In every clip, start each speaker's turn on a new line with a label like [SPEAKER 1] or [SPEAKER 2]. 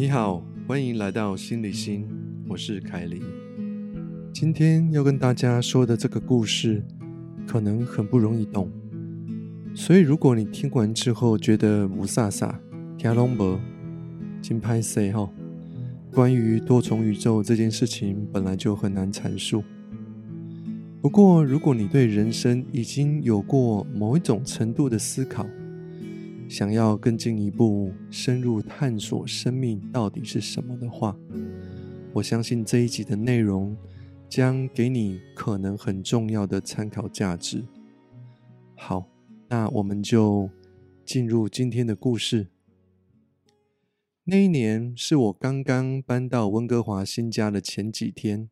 [SPEAKER 1] 你好，欢迎来到心理心，我是凯琳。今天要跟大家说的这个故事，可能很不容易懂，所以如果你听完之后觉得无飒飒、听龙博、金拍 C 哈，关于多重宇宙这件事情本来就很难阐述。不过，如果你对人生已经有过某一种程度的思考，想要更进一步深入探索生命到底是什么的话，我相信这一集的内容将给你可能很重要的参考价值。好，那我们就进入今天的故事。那一年是我刚刚搬到温哥华新家的前几天。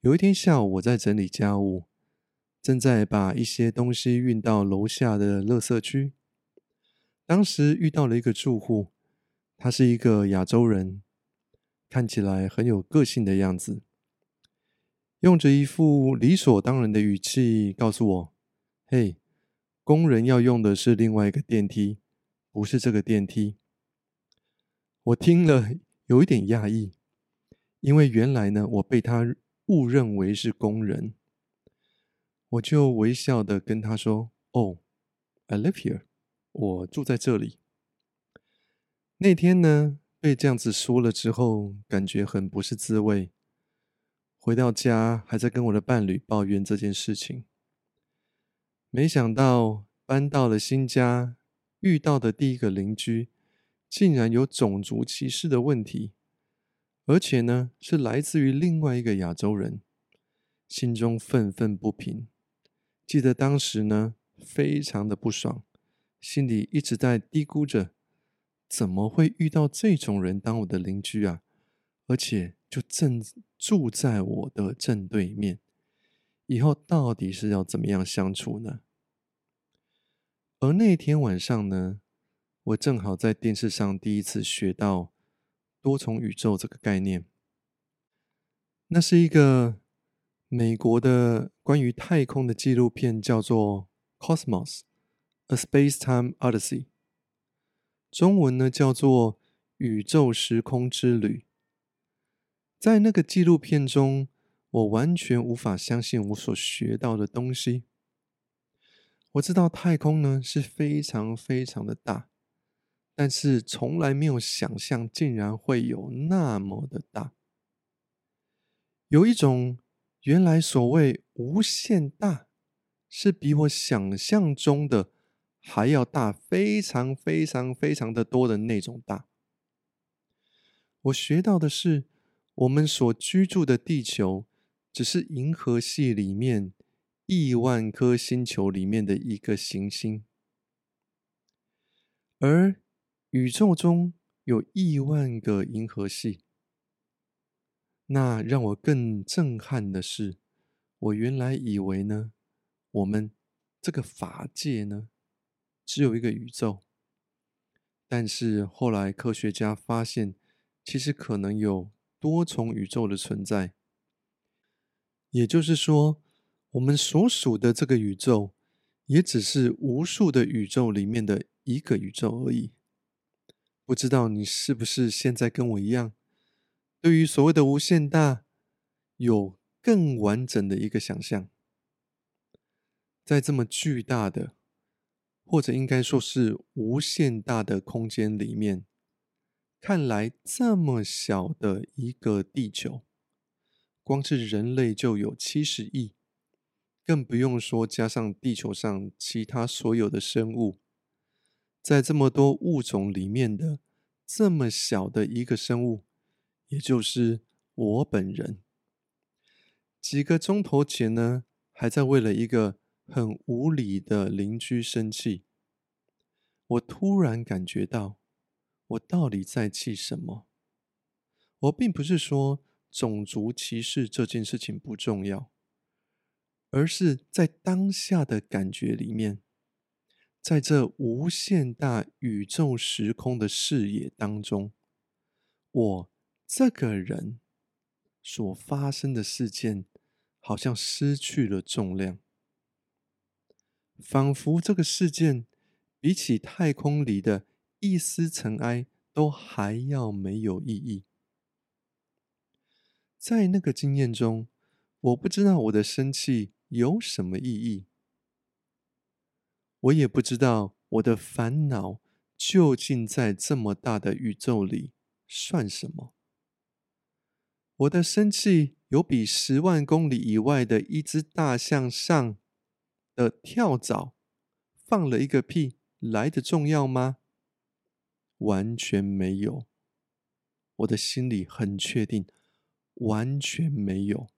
[SPEAKER 1] 有一天下午，我在整理家务，正在把一些东西运到楼下的垃圾区。当时遇到了一个住户，他是一个亚洲人，看起来很有个性的样子，用着一副理所当然的语气告诉我：“嘿，工人要用的是另外一个电梯，不是这个电梯。”我听了有一点讶异，因为原来呢，我被他。误认为是工人，我就微笑的跟他说：“哦，I live here，我住在这里。”那天呢，被这样子说了之后，感觉很不是滋味。回到家，还在跟我的伴侣抱怨这件事情。没想到搬到了新家，遇到的第一个邻居，竟然有种族歧视的问题。而且呢，是来自于另外一个亚洲人，心中愤愤不平。记得当时呢，非常的不爽，心里一直在嘀咕着：怎么会遇到这种人当我的邻居啊？而且就正住在我的正对面，以后到底是要怎么样相处呢？而那天晚上呢，我正好在电视上第一次学到。多重宇宙这个概念，那是一个美国的关于太空的纪录片，叫做《Cosmos: A Space-Time Odyssey》，中文呢叫做《宇宙时空之旅》。在那个纪录片中，我完全无法相信我所学到的东西。我知道太空呢是非常非常的大。但是从来没有想象，竟然会有那么的大。有一种原来所谓无限大，是比我想象中的还要大，非常非常非常的多的那种大。我学到的是，我们所居住的地球，只是银河系里面亿万颗星球里面的一个行星，而。宇宙中有亿万个银河系。那让我更震撼的是，我原来以为呢，我们这个法界呢，只有一个宇宙。但是后来科学家发现，其实可能有多重宇宙的存在。也就是说，我们所属的这个宇宙，也只是无数的宇宙里面的一个宇宙而已。不知道你是不是现在跟我一样，对于所谓的无限大有更完整的一个想象？在这么巨大的，或者应该说是无限大的空间里面，看来这么小的一个地球，光是人类就有七十亿，更不用说加上地球上其他所有的生物。在这么多物种里面的这么小的一个生物，也就是我本人。几个钟头前呢，还在为了一个很无理的邻居生气。我突然感觉到，我到底在气什么？我并不是说种族歧视这件事情不重要，而是在当下的感觉里面。在这无限大宇宙时空的视野当中，我这个人所发生的事件，好像失去了重量，仿佛这个事件比起太空里的一丝尘埃都还要没有意义。在那个经验中，我不知道我的生气有什么意义，我也不知道我的烦恼究竟在这么大的宇宙里算什么。我的生气有比十万公里以外的一只大象上的跳蚤放了一个屁来的重要吗？完全没有。我的心里很确定。完全没有，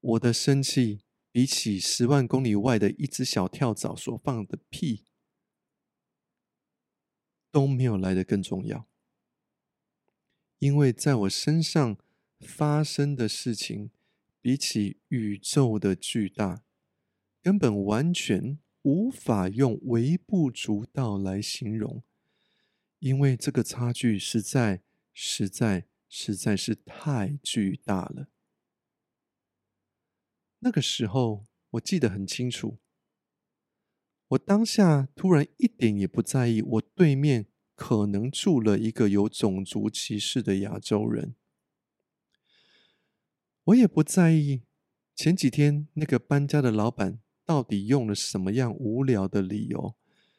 [SPEAKER 1] 我的生气比起十万公里外的一只小跳蚤所放的屁都没有来的更重要，因为在我身上发生的事情比起宇宙的巨大，根本完全无法用微不足道来形容，因为这个差距实在实在。实在是太巨大了。那个时候，我记得很清楚。我当下突然一点也不在意，我对面可能住了一个有种族歧视的亚洲人。我也不在意前几天那个搬家的老板到底用了什么样无聊的理由，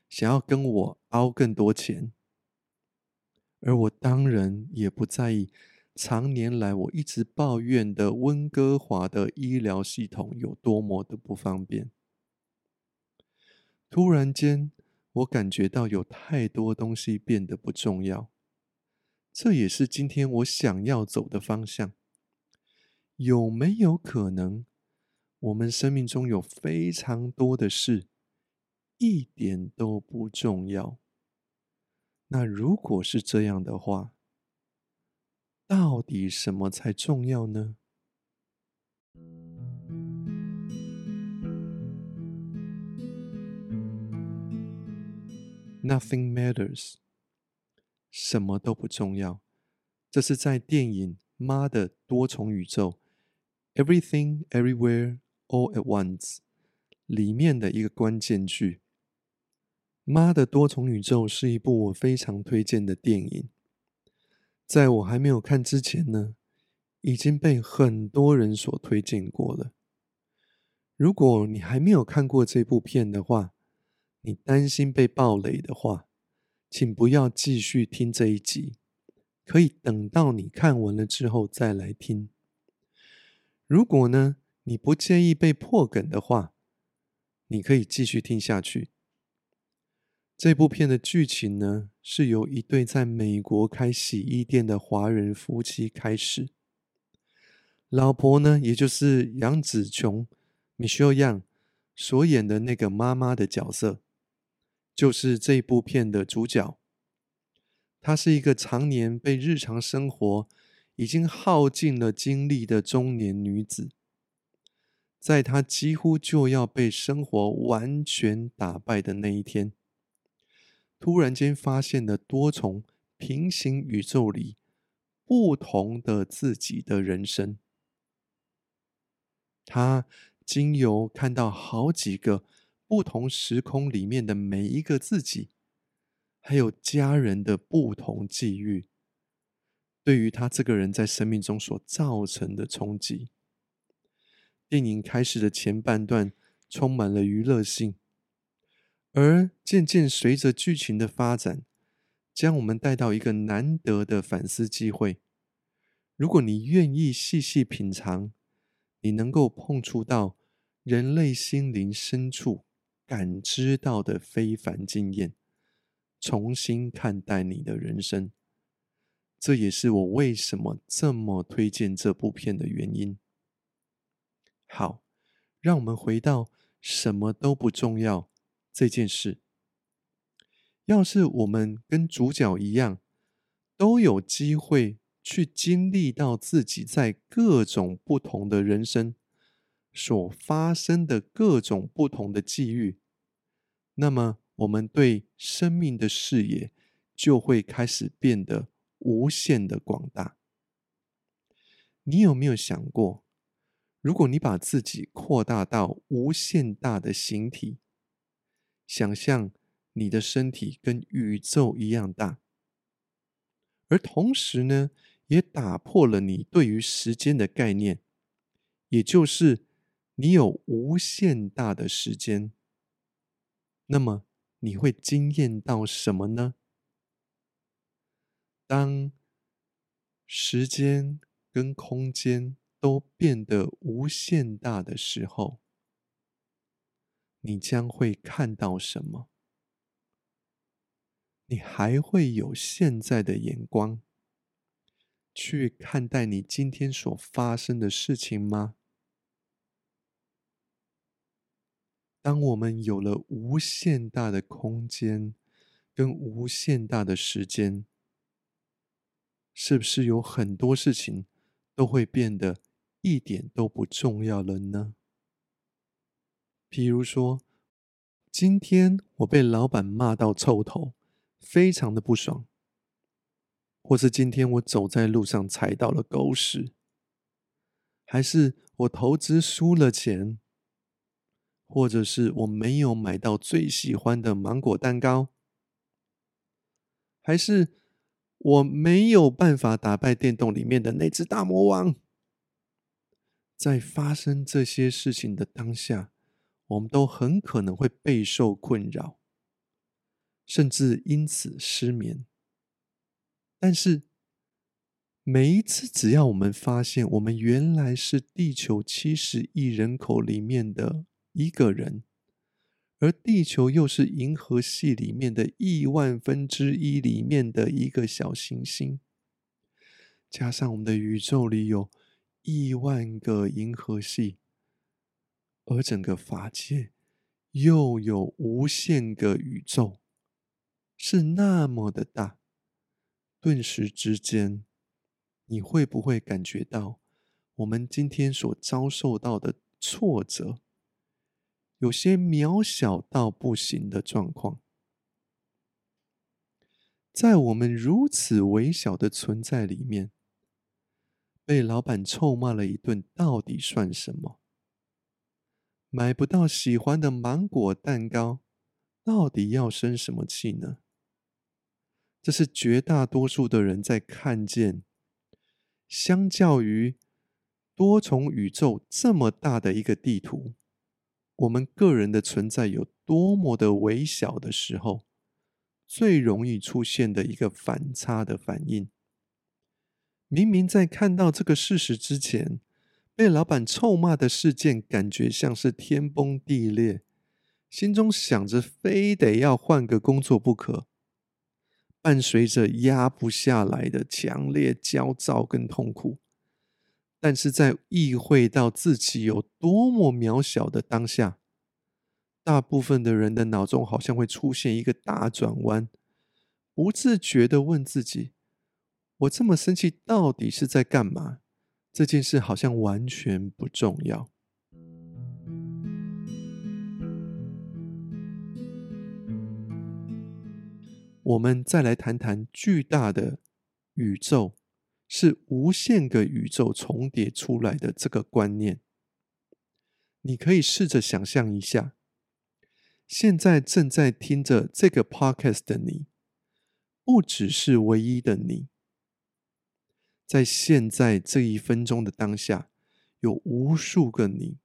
[SPEAKER 1] 想要跟我凹更多钱。而我当然也不在意，常年来我一直抱怨的温哥华的医疗系统有多么的不方便。突然间，我感觉到有太多东西变得不重要。这也是今天我想要走的方向。有没有可能，我们生命中有非常多的事，一点都不重要？那如果是这样的话，到底什么才重要呢？Nothing matters，什么都不重要。这是在电影《妈的多重宇宙》（Everything Everywhere All at Once） 里面的一个关键句。妈的多重宇宙是一部我非常推荐的电影，在我还没有看之前呢，已经被很多人所推荐过了。如果你还没有看过这部片的话，你担心被暴雷的话，请不要继续听这一集，可以等到你看完了之后再来听。如果呢，你不介意被破梗的话，你可以继续听下去。这部片的剧情呢，是由一对在美国开洗衣店的华人夫妻开始。老婆呢，也就是杨紫琼 （Michelle y n g 所演的那个妈妈的角色，就是这部片的主角。她是一个常年被日常生活已经耗尽了精力的中年女子，在他几乎就要被生活完全打败的那一天。突然间发现了多重平行宇宙里不同的自己的人生，他经由看到好几个不同时空里面的每一个自己，还有家人的不同际遇，对于他这个人在生命中所造成的冲击。电影开始的前半段充满了娱乐性。而渐渐随着剧情的发展，将我们带到一个难得的反思机会。如果你愿意细细品尝，你能够碰触到人类心灵深处感知到的非凡经验，重新看待你的人生。这也是我为什么这么推荐这部片的原因。好，让我们回到什么都不重要。这件事，要是我们跟主角一样，都有机会去经历到自己在各种不同的人生所发生的各种不同的际遇，那么我们对生命的视野就会开始变得无限的广大。你有没有想过，如果你把自己扩大到无限大的形体？想象你的身体跟宇宙一样大，而同时呢，也打破了你对于时间的概念，也就是你有无限大的时间。那么你会惊艳到什么呢？当时间跟空间都变得无限大的时候，你将会看到什么？你还会有现在的眼光去看待你今天所发生的事情吗？当我们有了无限大的空间跟无限大的时间，是不是有很多事情都会变得一点都不重要了呢？比如说，今天我被老板骂到臭头，非常的不爽；或是今天我走在路上踩到了狗屎；还是我投资输了钱。或者是我没有买到最喜欢的芒果蛋糕，还是我没有办法打败电动里面的那只大魔王。在发生这些事情的当下，我们都很可能会备受困扰，甚至因此失眠。但是每一次，只要我们发现我们原来是地球七十亿人口里面的。一个人，而地球又是银河系里面的亿万分之一里面的一个小行星，加上我们的宇宙里有亿万个银河系，而整个法界又有无限个宇宙，是那么的大。顿时之间，你会不会感觉到我们今天所遭受到的挫折？有些渺小到不行的状况，在我们如此微小的存在里面，被老板臭骂了一顿，到底算什么？买不到喜欢的芒果蛋糕，到底要生什么气呢？这是绝大多数的人在看见，相较于多重宇宙这么大的一个地图。我们个人的存在有多么的微小的时候，最容易出现的一个反差的反应。明明在看到这个事实之前，被老板臭骂的事件，感觉像是天崩地裂，心中想着非得要换个工作不可，伴随着压不下来的强烈焦躁跟痛苦。但是在意会到自己有多么渺小的当下，大部分的人的脑中好像会出现一个大转弯，不自觉的问自己：“我这么生气到底是在干嘛？”这件事好像完全不重要。我们再来谈谈巨大的宇宙。是无限个宇宙重叠出来的这个观念，你可以试着想象一下，现在正在听着这个 podcast 的你，不只是唯一的你，在现在这一分钟的当下，有无数个你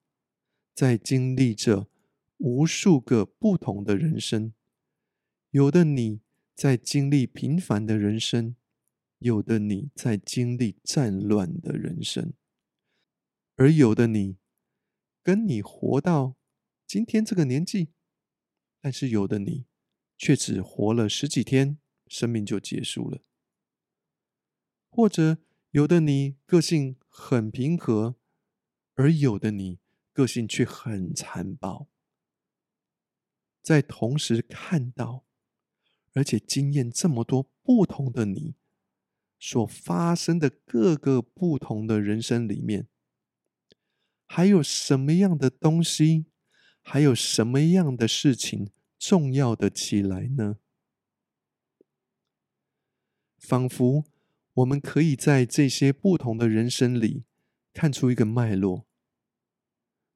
[SPEAKER 1] 在经历着无数个不同的人生，有的你在经历平凡的人生。有的你在经历战乱的人生，而有的你跟你活到今天这个年纪，但是有的你却只活了十几天，生命就结束了。或者有的你个性很平和，而有的你个性却很残暴。在同时看到，而且经验这么多不同的你。所发生的各个不同的人生里面，还有什么样的东西，还有什么样的事情重要的起来呢？仿佛我们可以在这些不同的人生里看出一个脉络，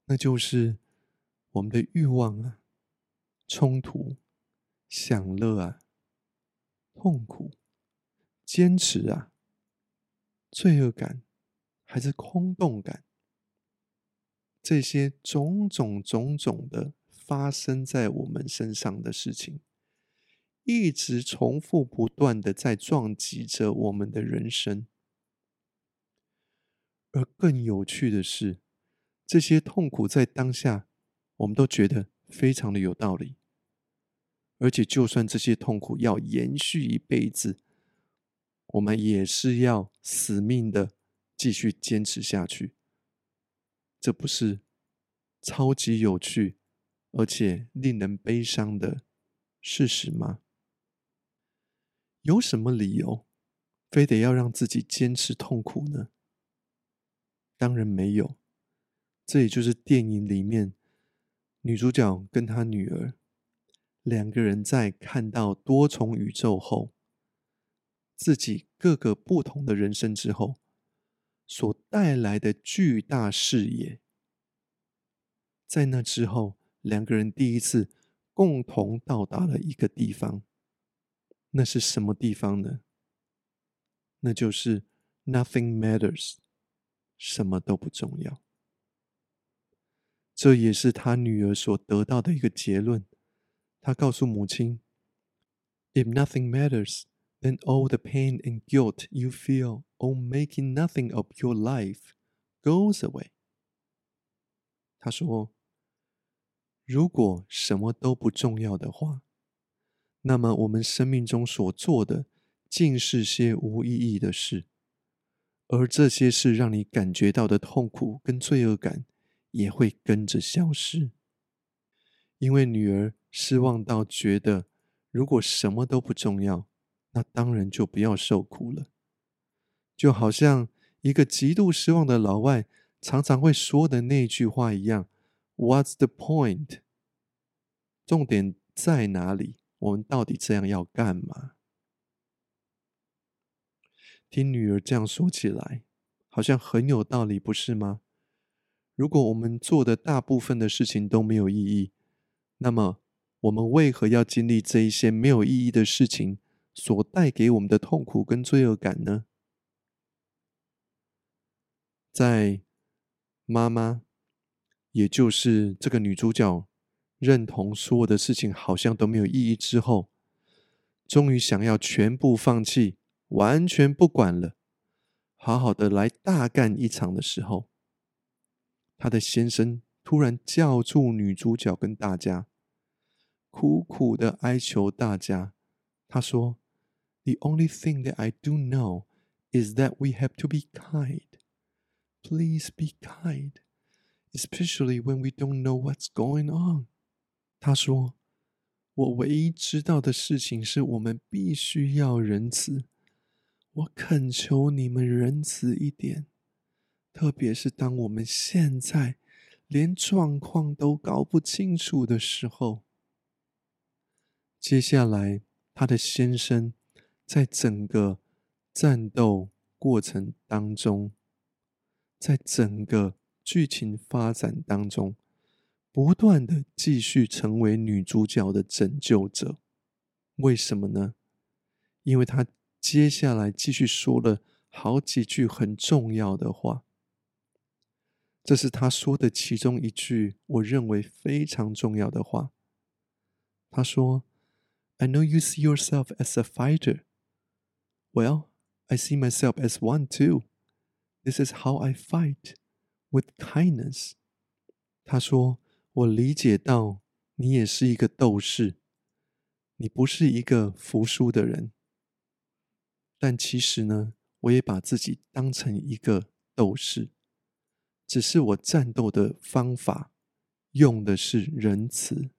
[SPEAKER 1] 那就是我们的欲望啊、冲突、享乐啊、痛苦。坚持啊？罪恶感还是空洞感？这些种种种种的发生在我们身上的事情，一直重复不断的在撞击着我们的人生。而更有趣的是，这些痛苦在当下，我们都觉得非常的有道理。而且，就算这些痛苦要延续一辈子，我们也是要死命的继续坚持下去。这不是超级有趣，而且令人悲伤的事实吗？有什么理由非得要让自己坚持痛苦呢？当然没有，这也就是电影里面女主角跟她女儿两个人在看到多重宇宙后，自己各个不同的人生之后所带来的巨大视野。在那之后，两个人第一次共同到达了一个地方，那是什么地方呢？那就是 Nothing Matters。什么都不重要，这也是他女儿所得到的一个结论。他告诉母亲：“If nothing matters, then all the pain and guilt you feel on making nothing of your life goes away。”他说：“如果什么都不重要的话，那么我们生命中所做的尽是些无意义的事。”而这些事让你感觉到的痛苦跟罪恶感也会跟着消失，因为女儿失望到觉得，如果什么都不重要，那当然就不要受苦了。就好像一个极度失望的老外常常会说的那句话一样：“What's the point？” 重点在哪里？我们到底这样要干嘛？听女儿这样说起来，好像很有道理，不是吗？如果我们做的大部分的事情都没有意义，那么我们为何要经历这一些没有意义的事情所带给我们的痛苦跟罪恶感呢？在妈妈，也就是这个女主角，认同所有的事情好像都没有意义之后，终于想要全部放弃。完全不管了，好好的来大干一场的时候，他的先生突然叫住女主角跟大家，苦苦的哀求大家。他说：“The only thing that I do know is that we have to be kind. Please be kind, especially when we don't know what's going on。”他说：“我唯一知道的事情是我们必须要仁慈。”我恳求你们仁慈一点，特别是当我们现在连状况都搞不清楚的时候。接下来，他的先生在整个战斗过程当中，在整个剧情发展当中，不断的继续成为女主角的拯救者。为什么呢？因为他。接下来继续说了好几句很重要的话，这是他说的其中一句，我认为非常重要的话。他说：“I know you see yourself as a fighter. Well, I see myself as one too. This is how I fight with kindness.” 他说：“我理解到你也是一个斗士，你不是一个服输的人。”但其实呢，我也把自己当成一个斗士，只是我战斗的方法用的是仁慈。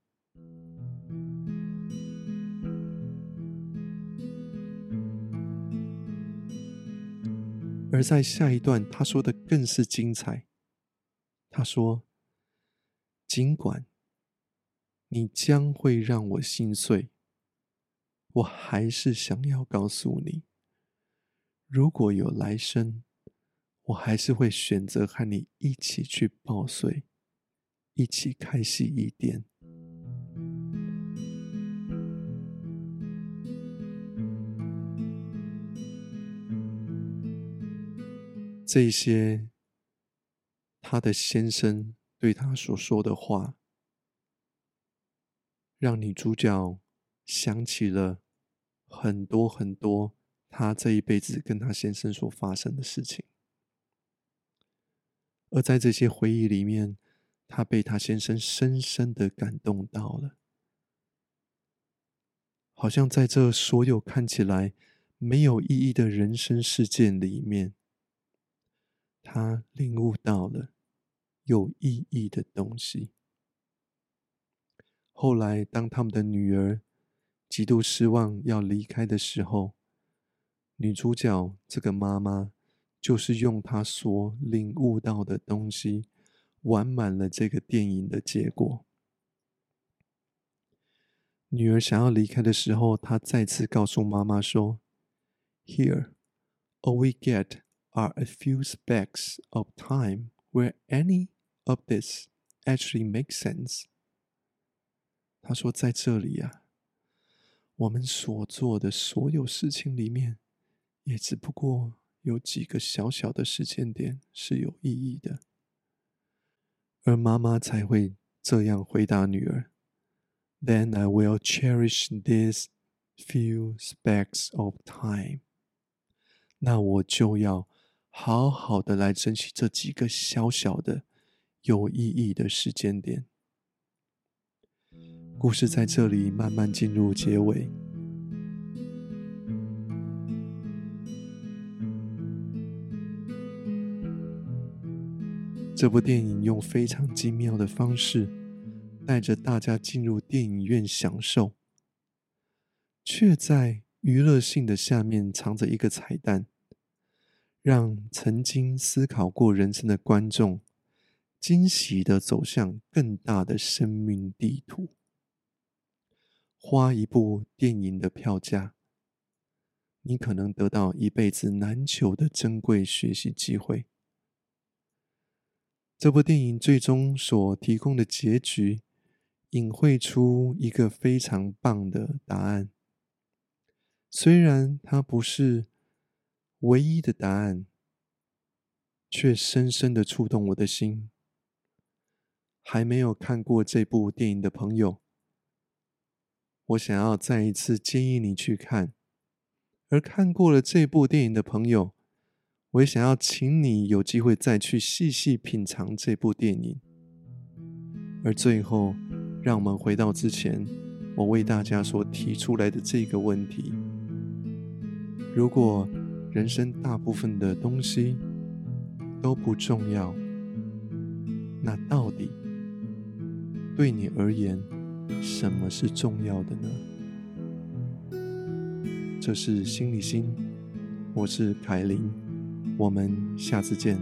[SPEAKER 1] 而在下一段，他说的更是精彩。他说：“尽管你将会让我心碎，我还是想要告诉你。”如果有来生，我还是会选择和你一起去报税，一起开洗衣店。这些她的先生对他所说的话，让女主角想起了很多很多她这一辈子跟她先生所发生的事情，而在这些回忆里面，她被她先生深深的感动到了。好像在这所有看起来没有意义的人生事件里面，她领悟到了有意义的东西。后来，当他们的女儿极度失望要离开的时候，女主角这个妈妈就是用她所领悟到的东西，完满了这个电影的结果。女儿想要离开的时候，她再次告诉妈妈说：“Here, all we get are a few specks of time where any of this actually makes sense。”他说：“在这里呀，我们所做的所有事情里面，也只不过有几个小小的时间点是有意义的。”而妈妈才会这样回答女儿。then I will cherish these few specks of time。那我就要好好的来珍惜这几个小小的有意义的时间点。故事在这里慢慢进入结尾。这部电影用非常精妙的方式。带着大家进入电影院享受，却在娱乐性的下面藏着一个彩蛋，让曾经思考过人生的观众惊喜的走向更大的生命地图。花一部电影的票价，你可能得到一辈子难求的珍贵学习机会。这部电影最终所提供的结局。隐晦出一个非常棒的答案，虽然它不是唯一的答案，却深深的触动我的心。还没有看过这部电影的朋友，我想要再一次建议你去看；而看过了这部电影的朋友，我也想要请你有机会再去细细品尝这部电影。而最后。让我们回到之前，我为大家所提出来的这个问题：如果人生大部分的东西都不重要，那到底对你而言，什么是重要的呢？这是心理心，我是凯琳，我们下次见。